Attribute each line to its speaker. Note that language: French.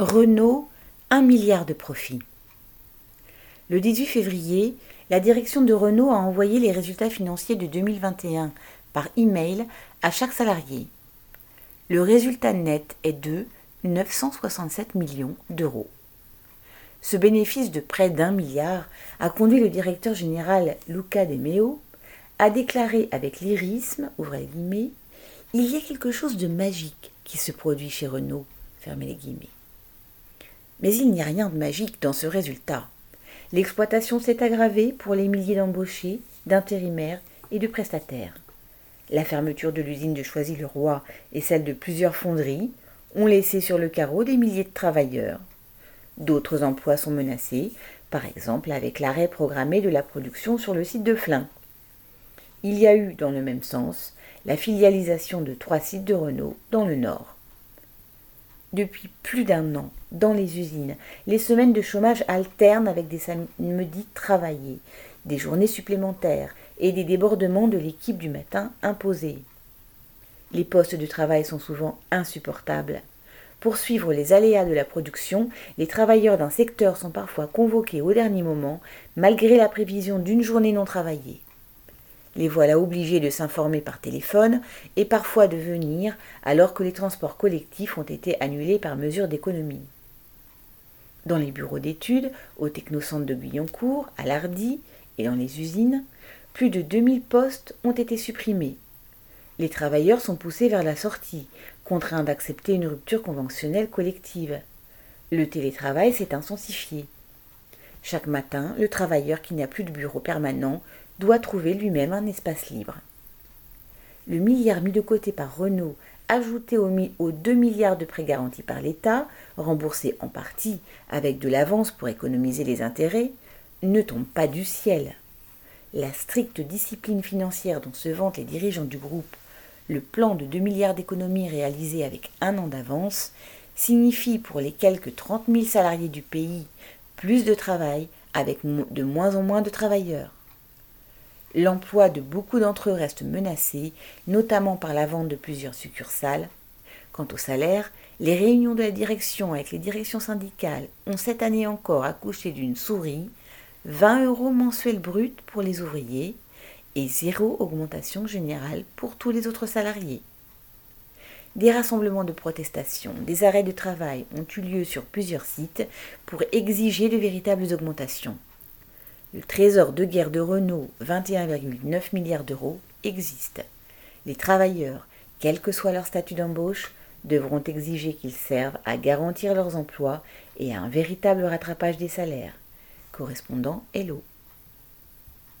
Speaker 1: Renault, 1 milliard de profits. Le 18 février, la direction de Renault a envoyé les résultats financiers de 2021 par email à chaque salarié. Le résultat net est de 967 millions d'euros. Ce bénéfice de près d'un milliard a conduit le directeur général Luca De Meo à déclarer avec lyrisme, ouvrez les guillemets, il y a quelque chose de magique qui se produit chez Renault, fermez les guillemets. Mais il n'y a rien de magique dans ce résultat. L'exploitation s'est aggravée pour les milliers d'embauchés, d'intérimaires et de prestataires. La fermeture de l'usine de Choisy-le-Roi et celle de plusieurs fonderies ont laissé sur le carreau des milliers de travailleurs. D'autres emplois sont menacés, par exemple avec l'arrêt programmé de la production sur le site de Flins. Il y a eu, dans le même sens, la filialisation de trois sites de Renault dans le Nord. Depuis plus d'un an, dans les usines, les semaines de chômage alternent avec des samedis travaillés, des journées supplémentaires et des débordements de l'équipe du matin imposés. Les postes de travail sont souvent insupportables. Pour suivre les aléas de la production, les travailleurs d'un secteur sont parfois convoqués au dernier moment, malgré la prévision d'une journée non travaillée. Les voilà obligés de s'informer par téléphone et parfois de venir alors que les transports collectifs ont été annulés par mesure d'économie. Dans les bureaux d'études, au technocentre de Guyancourt, à l'Ardy et dans les usines, plus de 2000 postes ont été supprimés. Les travailleurs sont poussés vers la sortie, contraints d'accepter une rupture conventionnelle collective. Le télétravail s'est intensifié. Chaque matin, le travailleur qui n'a plus de bureau permanent doit trouver lui-même un espace libre. Le milliard mis de côté par Renault, ajouté aux 2 milliards de prêts garantis par l'État, remboursés en partie avec de l'avance pour économiser les intérêts, ne tombe pas du ciel. La stricte discipline financière dont se vantent les dirigeants du groupe, le plan de 2 milliards d'économies réalisé avec un an d'avance, signifie pour les quelques 30 000 salariés du pays plus de travail avec de moins en moins de travailleurs. L'emploi de beaucoup d'entre eux reste menacé, notamment par la vente de plusieurs succursales. Quant au salaire, les réunions de la direction avec les directions syndicales ont cette année encore accouché d'une souris, 20 euros mensuels bruts pour les ouvriers et zéro augmentation générale pour tous les autres salariés. Des rassemblements de protestation, des arrêts de travail ont eu lieu sur plusieurs sites pour exiger de véritables augmentations. Le trésor de guerre de Renault, 21,9 milliards d'euros, existe. Les travailleurs, quel que soit leur statut d'embauche, devront exiger qu'ils servent à garantir leurs emplois et à un véritable rattrapage des salaires. Correspondant Hello.